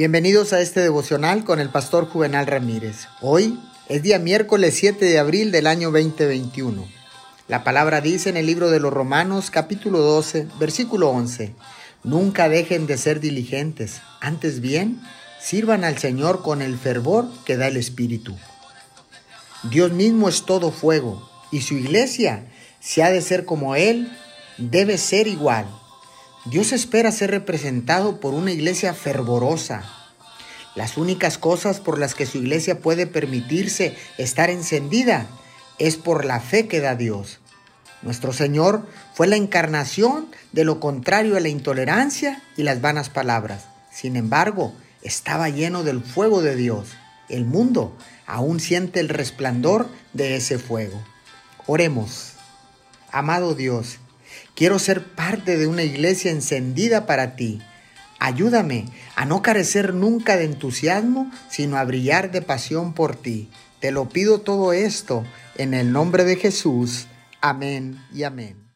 Bienvenidos a este devocional con el pastor Juvenal Ramírez. Hoy es día miércoles 7 de abril del año 2021. La palabra dice en el libro de los Romanos capítulo 12, versículo 11, Nunca dejen de ser diligentes, antes bien, sirvan al Señor con el fervor que da el Espíritu. Dios mismo es todo fuego y su iglesia, si ha de ser como Él, debe ser igual. Dios espera ser representado por una iglesia fervorosa. Las únicas cosas por las que su iglesia puede permitirse estar encendida es por la fe que da Dios. Nuestro Señor fue la encarnación de lo contrario a la intolerancia y las vanas palabras. Sin embargo, estaba lleno del fuego de Dios. El mundo aún siente el resplandor de ese fuego. Oremos. Amado Dios, Quiero ser parte de una iglesia encendida para ti. Ayúdame a no carecer nunca de entusiasmo, sino a brillar de pasión por ti. Te lo pido todo esto en el nombre de Jesús. Amén y amén.